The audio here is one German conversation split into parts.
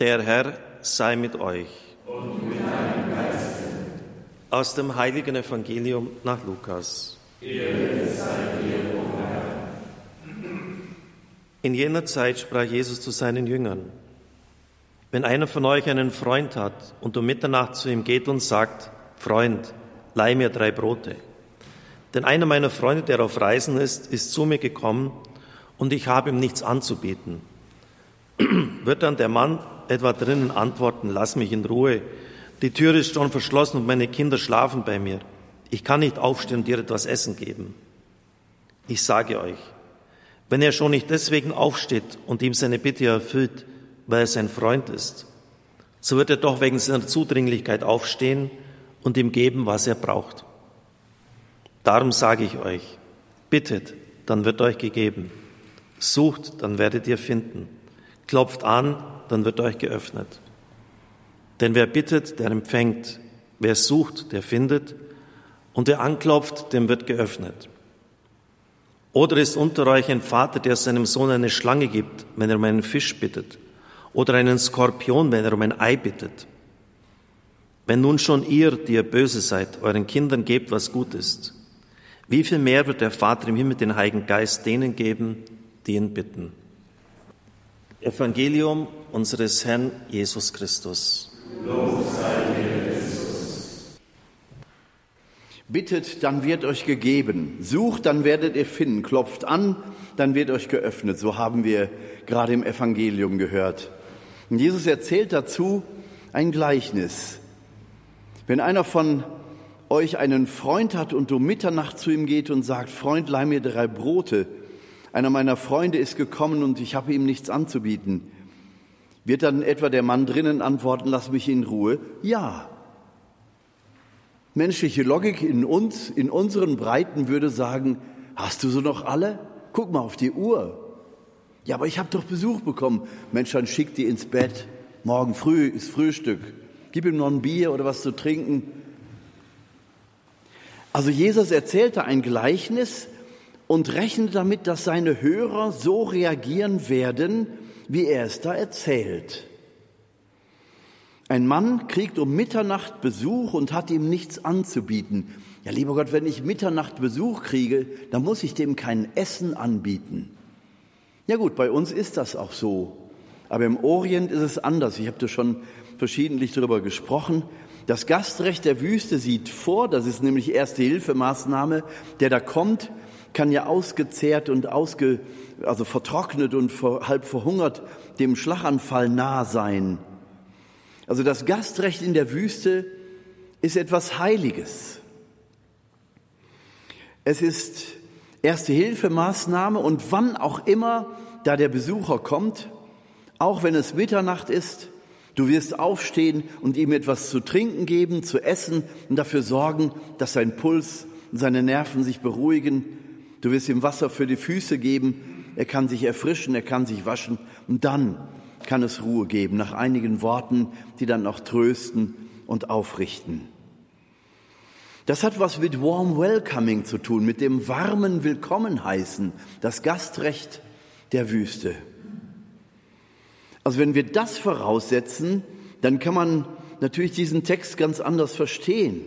Der Herr sei mit euch. Und mit deinem Geist. Aus dem heiligen Evangelium nach Lukas. In jener Zeit sprach Jesus zu seinen Jüngern: Wenn einer von euch einen Freund hat und um Mitternacht zu ihm geht und sagt: Freund, leih mir drei Brote. Denn einer meiner Freunde, der auf Reisen ist, ist zu mir gekommen und ich habe ihm nichts anzubieten. Wird dann der Mann etwa drinnen antworten, lass mich in Ruhe. Die Tür ist schon verschlossen und meine Kinder schlafen bei mir. Ich kann nicht aufstehen und dir etwas Essen geben. Ich sage euch, wenn er schon nicht deswegen aufsteht und ihm seine Bitte erfüllt, weil er sein Freund ist, so wird er doch wegen seiner Zudringlichkeit aufstehen und ihm geben, was er braucht. Darum sage ich euch, bittet, dann wird euch gegeben. Sucht, dann werdet ihr finden. Klopft an, dann wird euch geöffnet. Denn wer bittet, der empfängt. Wer sucht, der findet. Und wer anklopft, dem wird geöffnet. Oder ist unter euch ein Vater, der seinem Sohn eine Schlange gibt, wenn er um einen Fisch bittet? Oder einen Skorpion, wenn er um ein Ei bittet? Wenn nun schon ihr, die ihr böse seid, euren Kindern gebt, was gut ist, wie viel mehr wird der Vater im Himmel den Heiligen Geist denen geben, die ihn bitten? Evangelium unseres Herrn Jesus Christus. Lob sei dir, Christus. Bittet, dann wird euch gegeben. Sucht, dann werdet ihr finden. Klopft an, dann wird euch geöffnet. So haben wir gerade im Evangelium gehört. Und Jesus erzählt dazu ein Gleichnis. Wenn einer von euch einen Freund hat und um Mitternacht zu ihm geht und sagt, Freund, leih mir drei Brote, einer meiner Freunde ist gekommen und ich habe ihm nichts anzubieten. Wird dann etwa der Mann drinnen antworten, lass mich in Ruhe? Ja. Menschliche Logik in uns, in unseren Breiten würde sagen, hast du so noch alle? Guck mal auf die Uhr. Ja, aber ich habe doch Besuch bekommen. Mensch, dann schick die ins Bett. Morgen früh ist Frühstück. Gib ihm noch ein Bier oder was zu trinken. Also Jesus erzählte ein Gleichnis, und rechnet damit, dass seine Hörer so reagieren werden, wie er es da erzählt. Ein Mann kriegt um Mitternacht Besuch und hat ihm nichts anzubieten. Ja, lieber Gott, wenn ich Mitternacht Besuch kriege, dann muss ich dem kein Essen anbieten. Ja gut, bei uns ist das auch so. Aber im Orient ist es anders. Ich habe da schon verschiedentlich darüber gesprochen. Das Gastrecht der Wüste sieht vor, das ist nämlich erste Hilfemaßnahme, der da kommt, kann ja ausgezehrt und ausge, also vertrocknet und halb verhungert dem Schlaganfall nah sein. Also das Gastrecht in der Wüste ist etwas Heiliges. Es ist erste Hilfemaßnahme und wann auch immer da der Besucher kommt, auch wenn es Mitternacht ist, du wirst aufstehen und ihm etwas zu trinken geben, zu essen und dafür sorgen, dass sein Puls und seine Nerven sich beruhigen Du wirst ihm Wasser für die Füße geben, er kann sich erfrischen, er kann sich waschen und dann kann es Ruhe geben, nach einigen Worten, die dann auch trösten und aufrichten. Das hat was mit Warm Welcoming zu tun, mit dem warmen Willkommen heißen, das Gastrecht der Wüste. Also wenn wir das voraussetzen, dann kann man natürlich diesen Text ganz anders verstehen.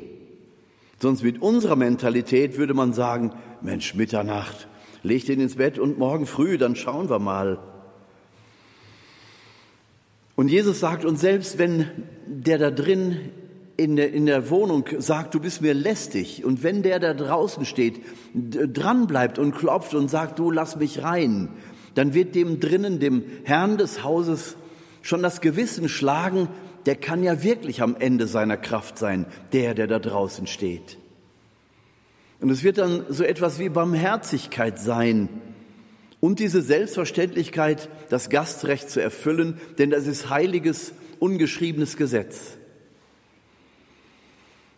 Sonst mit unserer Mentalität würde man sagen, Mensch, Mitternacht, leg den ins Bett und morgen früh, dann schauen wir mal. Und Jesus sagt uns selbst, wenn der da drin in der, in der Wohnung sagt, du bist mir lästig, und wenn der da draußen steht, dran bleibt und klopft und sagt, du lass mich rein, dann wird dem drinnen, dem Herrn des Hauses, schon das Gewissen schlagen, der kann ja wirklich am Ende seiner Kraft sein, der, der da draußen steht. Und es wird dann so etwas wie Barmherzigkeit sein und diese Selbstverständlichkeit, das Gastrecht zu erfüllen, denn das ist heiliges, ungeschriebenes Gesetz.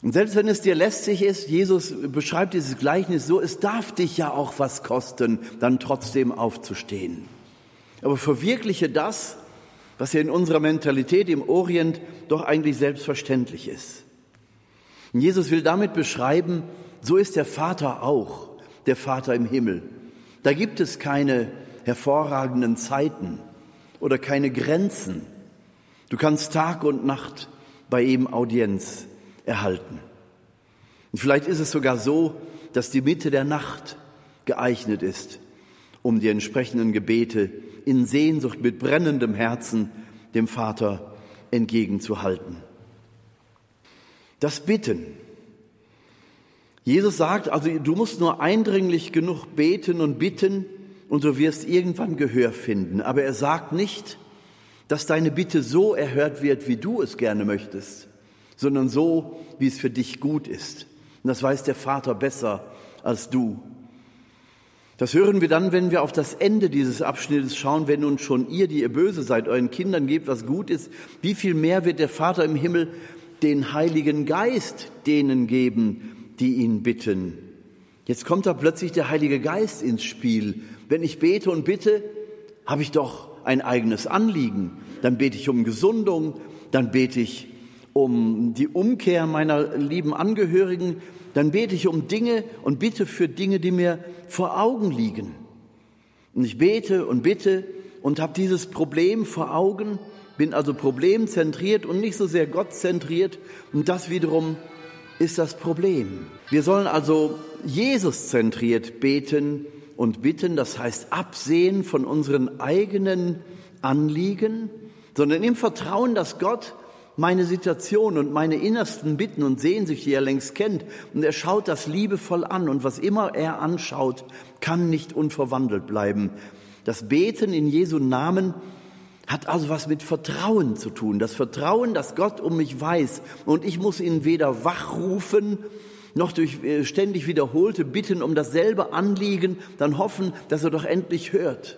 Und selbst wenn es dir lästig ist, Jesus beschreibt dieses Gleichnis so, es darf dich ja auch was kosten, dann trotzdem aufzustehen. Aber verwirkliche das, was ja in unserer Mentalität im Orient doch eigentlich selbstverständlich ist. Und Jesus will damit beschreiben, so ist der Vater auch, der Vater im Himmel. Da gibt es keine hervorragenden Zeiten oder keine Grenzen. Du kannst Tag und Nacht bei ihm Audienz erhalten. Und vielleicht ist es sogar so, dass die Mitte der Nacht geeignet ist, um die entsprechenden Gebete in Sehnsucht mit brennendem Herzen dem Vater entgegenzuhalten. Das Bitten. Jesus sagt, also du musst nur eindringlich genug beten und bitten und du wirst irgendwann Gehör finden. Aber er sagt nicht, dass deine Bitte so erhört wird, wie du es gerne möchtest, sondern so, wie es für dich gut ist. Und das weiß der Vater besser als du. Das hören wir dann, wenn wir auf das Ende dieses Abschnittes schauen, wenn nun schon ihr, die ihr böse seid, euren Kindern gebt, was gut ist, wie viel mehr wird der Vater im Himmel den Heiligen Geist denen geben, die ihn bitten. Jetzt kommt da plötzlich der Heilige Geist ins Spiel. Wenn ich bete und bitte, habe ich doch ein eigenes Anliegen. Dann bete ich um Gesundung, dann bete ich um die Umkehr meiner lieben Angehörigen, dann bete ich um Dinge und bitte für Dinge, die mir vor Augen liegen. Und ich bete und bitte und habe dieses Problem vor Augen, bin also problemzentriert und nicht so sehr gottzentriert. Und das wiederum ist das Problem. Wir sollen also Jesus zentriert beten und bitten, das heißt absehen von unseren eigenen Anliegen, sondern im Vertrauen, dass Gott meine Situation und meine innersten Bitten und Sehnsüchte, die er längst kennt. Und er schaut das liebevoll an. Und was immer er anschaut, kann nicht unverwandelt bleiben. Das Beten in Jesu Namen hat also was mit Vertrauen zu tun. Das Vertrauen, dass Gott um mich weiß. Und ich muss ihn weder wachrufen, noch durch äh, ständig wiederholte Bitten um dasselbe Anliegen, dann hoffen, dass er doch endlich hört.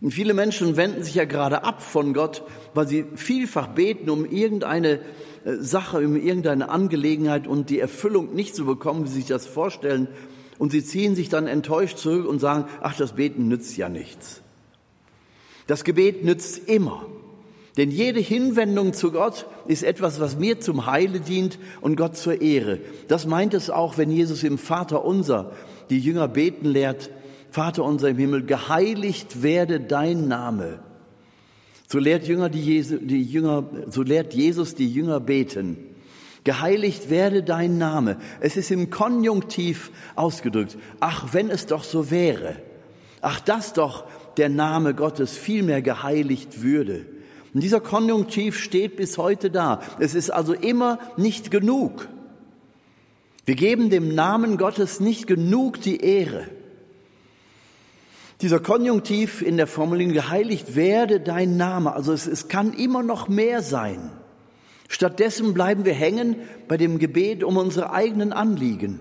Und viele Menschen wenden sich ja gerade ab von Gott, weil sie vielfach beten, um irgendeine äh, Sache, um irgendeine Angelegenheit und die Erfüllung nicht zu bekommen, wie sie sich das vorstellen. Und sie ziehen sich dann enttäuscht zurück und sagen, ach, das Beten nützt ja nichts. Das Gebet nützt immer. Denn jede Hinwendung zu Gott ist etwas, was mir zum Heile dient und Gott zur Ehre. Das meint es auch, wenn Jesus im Vater unser die Jünger beten lehrt, Vater unser im Himmel, geheiligt werde dein Name. So lehrt, Jünger die Jesu, die Jünger, so lehrt Jesus die Jünger beten. Geheiligt werde dein Name. Es ist im Konjunktiv ausgedrückt. Ach, wenn es doch so wäre. Ach, dass doch der Name Gottes vielmehr geheiligt würde. Und dieser Konjunktiv steht bis heute da. Es ist also immer nicht genug. Wir geben dem Namen Gottes nicht genug die Ehre. Dieser Konjunktiv in der Formulierung geheiligt werde dein Name. Also es, es kann immer noch mehr sein. Stattdessen bleiben wir hängen bei dem Gebet um unsere eigenen Anliegen.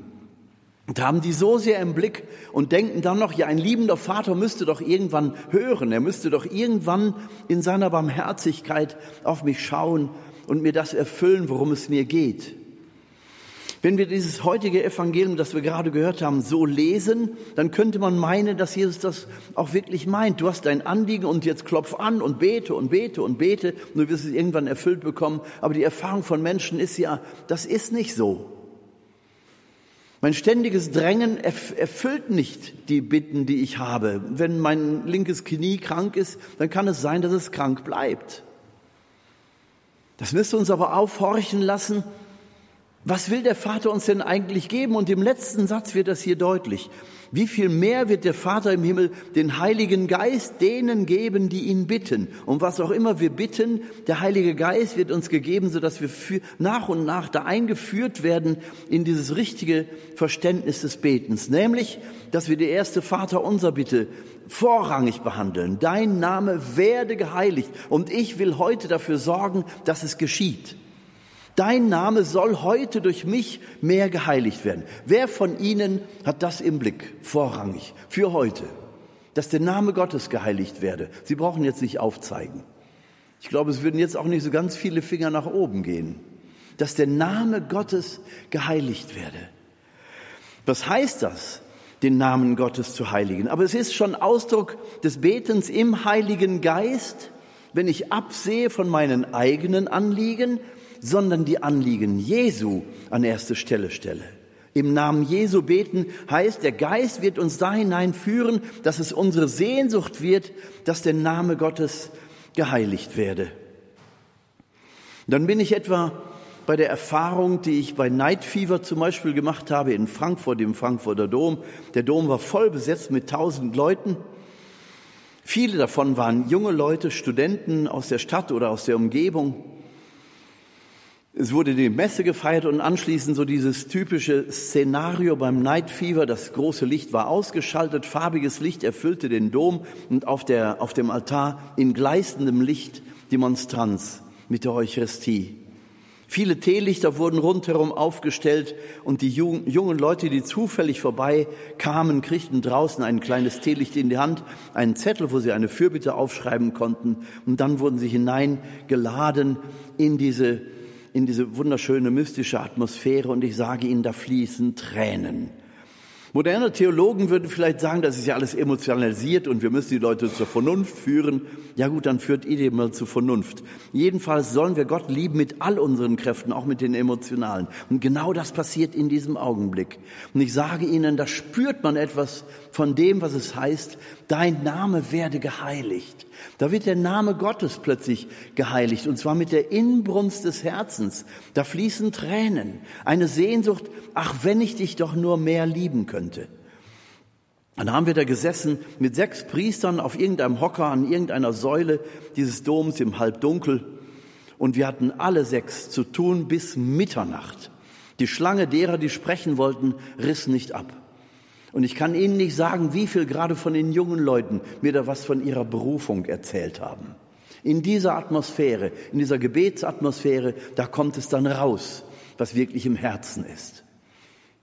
Und haben die so sehr im Blick und denken dann noch, ja, ein liebender Vater müsste doch irgendwann hören, er müsste doch irgendwann in seiner Barmherzigkeit auf mich schauen und mir das erfüllen, worum es mir geht. Wenn wir dieses heutige Evangelium, das wir gerade gehört haben, so lesen, dann könnte man meinen, dass Jesus das auch wirklich meint. Du hast dein Anliegen und jetzt klopf an und bete und bete und bete und du wirst es irgendwann erfüllt bekommen. Aber die Erfahrung von Menschen ist ja, das ist nicht so. Mein ständiges Drängen erfüllt nicht die Bitten, die ich habe. Wenn mein linkes Knie krank ist, dann kann es sein, dass es krank bleibt. Das müsste uns aber aufhorchen lassen, was will der Vater uns denn eigentlich geben? Und im letzten Satz wird das hier deutlich. Wie viel mehr wird der Vater im Himmel den Heiligen Geist denen geben, die ihn bitten? Und was auch immer wir bitten, der Heilige Geist wird uns gegeben, sodass wir nach und nach da eingeführt werden in dieses richtige Verständnis des Betens. Nämlich, dass wir die erste Vater unser Bitte vorrangig behandeln. Dein Name werde geheiligt. Und ich will heute dafür sorgen, dass es geschieht. Dein Name soll heute durch mich mehr geheiligt werden. Wer von Ihnen hat das im Blick, vorrangig, für heute, dass der Name Gottes geheiligt werde? Sie brauchen jetzt nicht aufzeigen. Ich glaube, es würden jetzt auch nicht so ganz viele Finger nach oben gehen, dass der Name Gottes geheiligt werde. Was heißt das? den Namen Gottes zu heiligen. Aber es ist schon Ausdruck des Betens im Heiligen Geist, wenn ich absehe von meinen eigenen Anliegen sondern die Anliegen Jesu an erste Stelle stelle. Im Namen Jesu beten heißt, der Geist wird uns da hineinführen, dass es unsere Sehnsucht wird, dass der Name Gottes geheiligt werde. Dann bin ich etwa bei der Erfahrung, die ich bei Night Fever zum Beispiel gemacht habe in Frankfurt, im Frankfurter Dom. Der Dom war voll besetzt mit tausend Leuten. Viele davon waren junge Leute, Studenten aus der Stadt oder aus der Umgebung. Es wurde die Messe gefeiert und anschließend so dieses typische Szenario beim Night Fever. Das große Licht war ausgeschaltet, farbiges Licht erfüllte den Dom und auf, der, auf dem Altar in gleißendem Licht die Monstranz mit der Eucharistie. Viele Teelichter wurden rundherum aufgestellt und die jungen Leute, die zufällig vorbei kamen, kriegten draußen ein kleines Teelicht in die Hand, einen Zettel, wo sie eine Fürbitte aufschreiben konnten und dann wurden sie hineingeladen in diese, in diese wunderschöne mystische Atmosphäre und ich sage Ihnen, da fließen Tränen. Moderne Theologen würden vielleicht sagen, das ist ja alles emotionalisiert und wir müssen die Leute zur Vernunft führen. Ja gut, dann führt ihr mal zur Vernunft. Jedenfalls sollen wir Gott lieben mit all unseren Kräften, auch mit den emotionalen. Und genau das passiert in diesem Augenblick. Und ich sage Ihnen, da spürt man etwas von dem, was es heißt, dein Name werde geheiligt. Da wird der Name Gottes plötzlich geheiligt und zwar mit der Inbrunst des Herzens. Da fließen Tränen, eine Sehnsucht, ach, wenn ich dich doch nur mehr lieben könnte. Dann haben wir da gesessen mit sechs Priestern auf irgendeinem Hocker an irgendeiner Säule dieses Doms im Halbdunkel und wir hatten alle sechs zu tun bis Mitternacht. Die Schlange derer, die sprechen wollten, riss nicht ab. Und ich kann Ihnen nicht sagen, wie viel gerade von den jungen Leuten mir da was von ihrer Berufung erzählt haben. In dieser Atmosphäre, in dieser Gebetsatmosphäre, da kommt es dann raus, was wirklich im Herzen ist.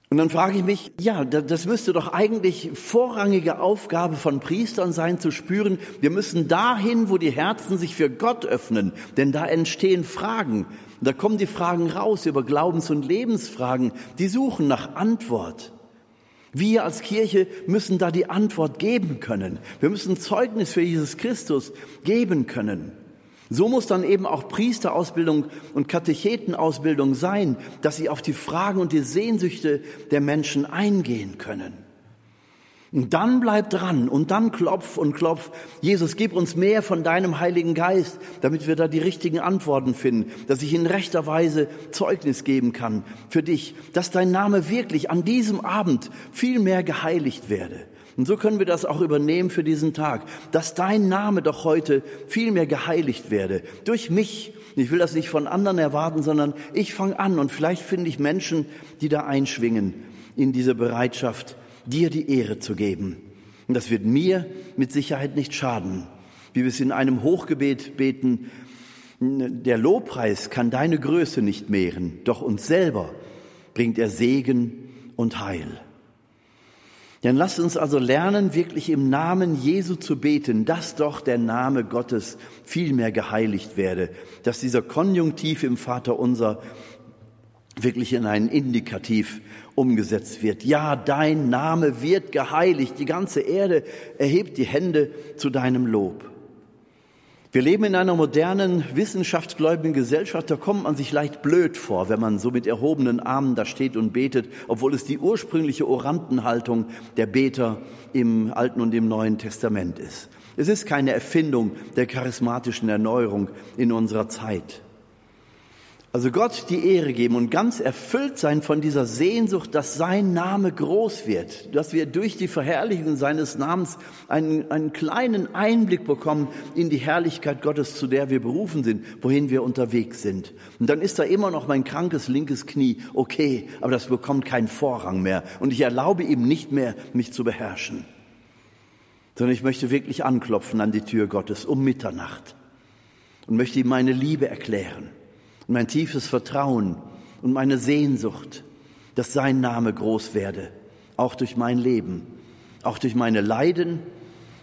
Und dann frage ich mich, ja, das müsste doch eigentlich vorrangige Aufgabe von Priestern sein, zu spüren, wir müssen dahin, wo die Herzen sich für Gott öffnen, denn da entstehen Fragen. Da kommen die Fragen raus über Glaubens- und Lebensfragen, die suchen nach Antwort. Wir als Kirche müssen da die Antwort geben können. Wir müssen Zeugnis für Jesus Christus geben können. So muss dann eben auch Priesterausbildung und Katechetenausbildung sein, dass sie auf die Fragen und die Sehnsüchte der Menschen eingehen können. Und dann bleib dran und dann klopf und klopf. Jesus, gib uns mehr von deinem Heiligen Geist, damit wir da die richtigen Antworten finden, dass ich in rechter Weise Zeugnis geben kann für dich, dass dein Name wirklich an diesem Abend viel mehr geheiligt werde. Und so können wir das auch übernehmen für diesen Tag, dass dein Name doch heute viel mehr geheiligt werde durch mich. Ich will das nicht von anderen erwarten, sondern ich fange an und vielleicht finde ich Menschen, die da einschwingen in diese Bereitschaft, dir die Ehre zu geben. Und das wird mir mit Sicherheit nicht schaden. Wie wir es in einem Hochgebet beten, der Lobpreis kann deine Größe nicht mehren, doch uns selber bringt er Segen und Heil. Dann lasst uns also lernen, wirklich im Namen Jesu zu beten, dass doch der Name Gottes viel mehr geheiligt werde, dass dieser Konjunktiv im Vater unser wirklich in einen Indikativ umgesetzt wird. Ja, dein Name wird geheiligt. Die ganze Erde erhebt die Hände zu deinem Lob. Wir leben in einer modernen, wissenschaftsgläubigen Gesellschaft. Da kommt man sich leicht blöd vor, wenn man so mit erhobenen Armen da steht und betet, obwohl es die ursprüngliche Orantenhaltung der Beter im Alten und im Neuen Testament ist. Es ist keine Erfindung der charismatischen Erneuerung in unserer Zeit. Also Gott die Ehre geben und ganz erfüllt sein von dieser Sehnsucht, dass sein Name groß wird, dass wir durch die Verherrlichung seines Namens einen, einen kleinen Einblick bekommen in die Herrlichkeit Gottes, zu der wir berufen sind, wohin wir unterwegs sind. Und dann ist da immer noch mein krankes linkes Knie, okay, aber das bekommt keinen Vorrang mehr. Und ich erlaube ihm nicht mehr, mich zu beherrschen, sondern ich möchte wirklich anklopfen an die Tür Gottes um Mitternacht und möchte ihm meine Liebe erklären und mein tiefes Vertrauen und meine Sehnsucht, dass sein Name groß werde, auch durch mein Leben, auch durch meine Leiden,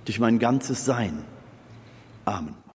durch mein ganzes Sein. Amen.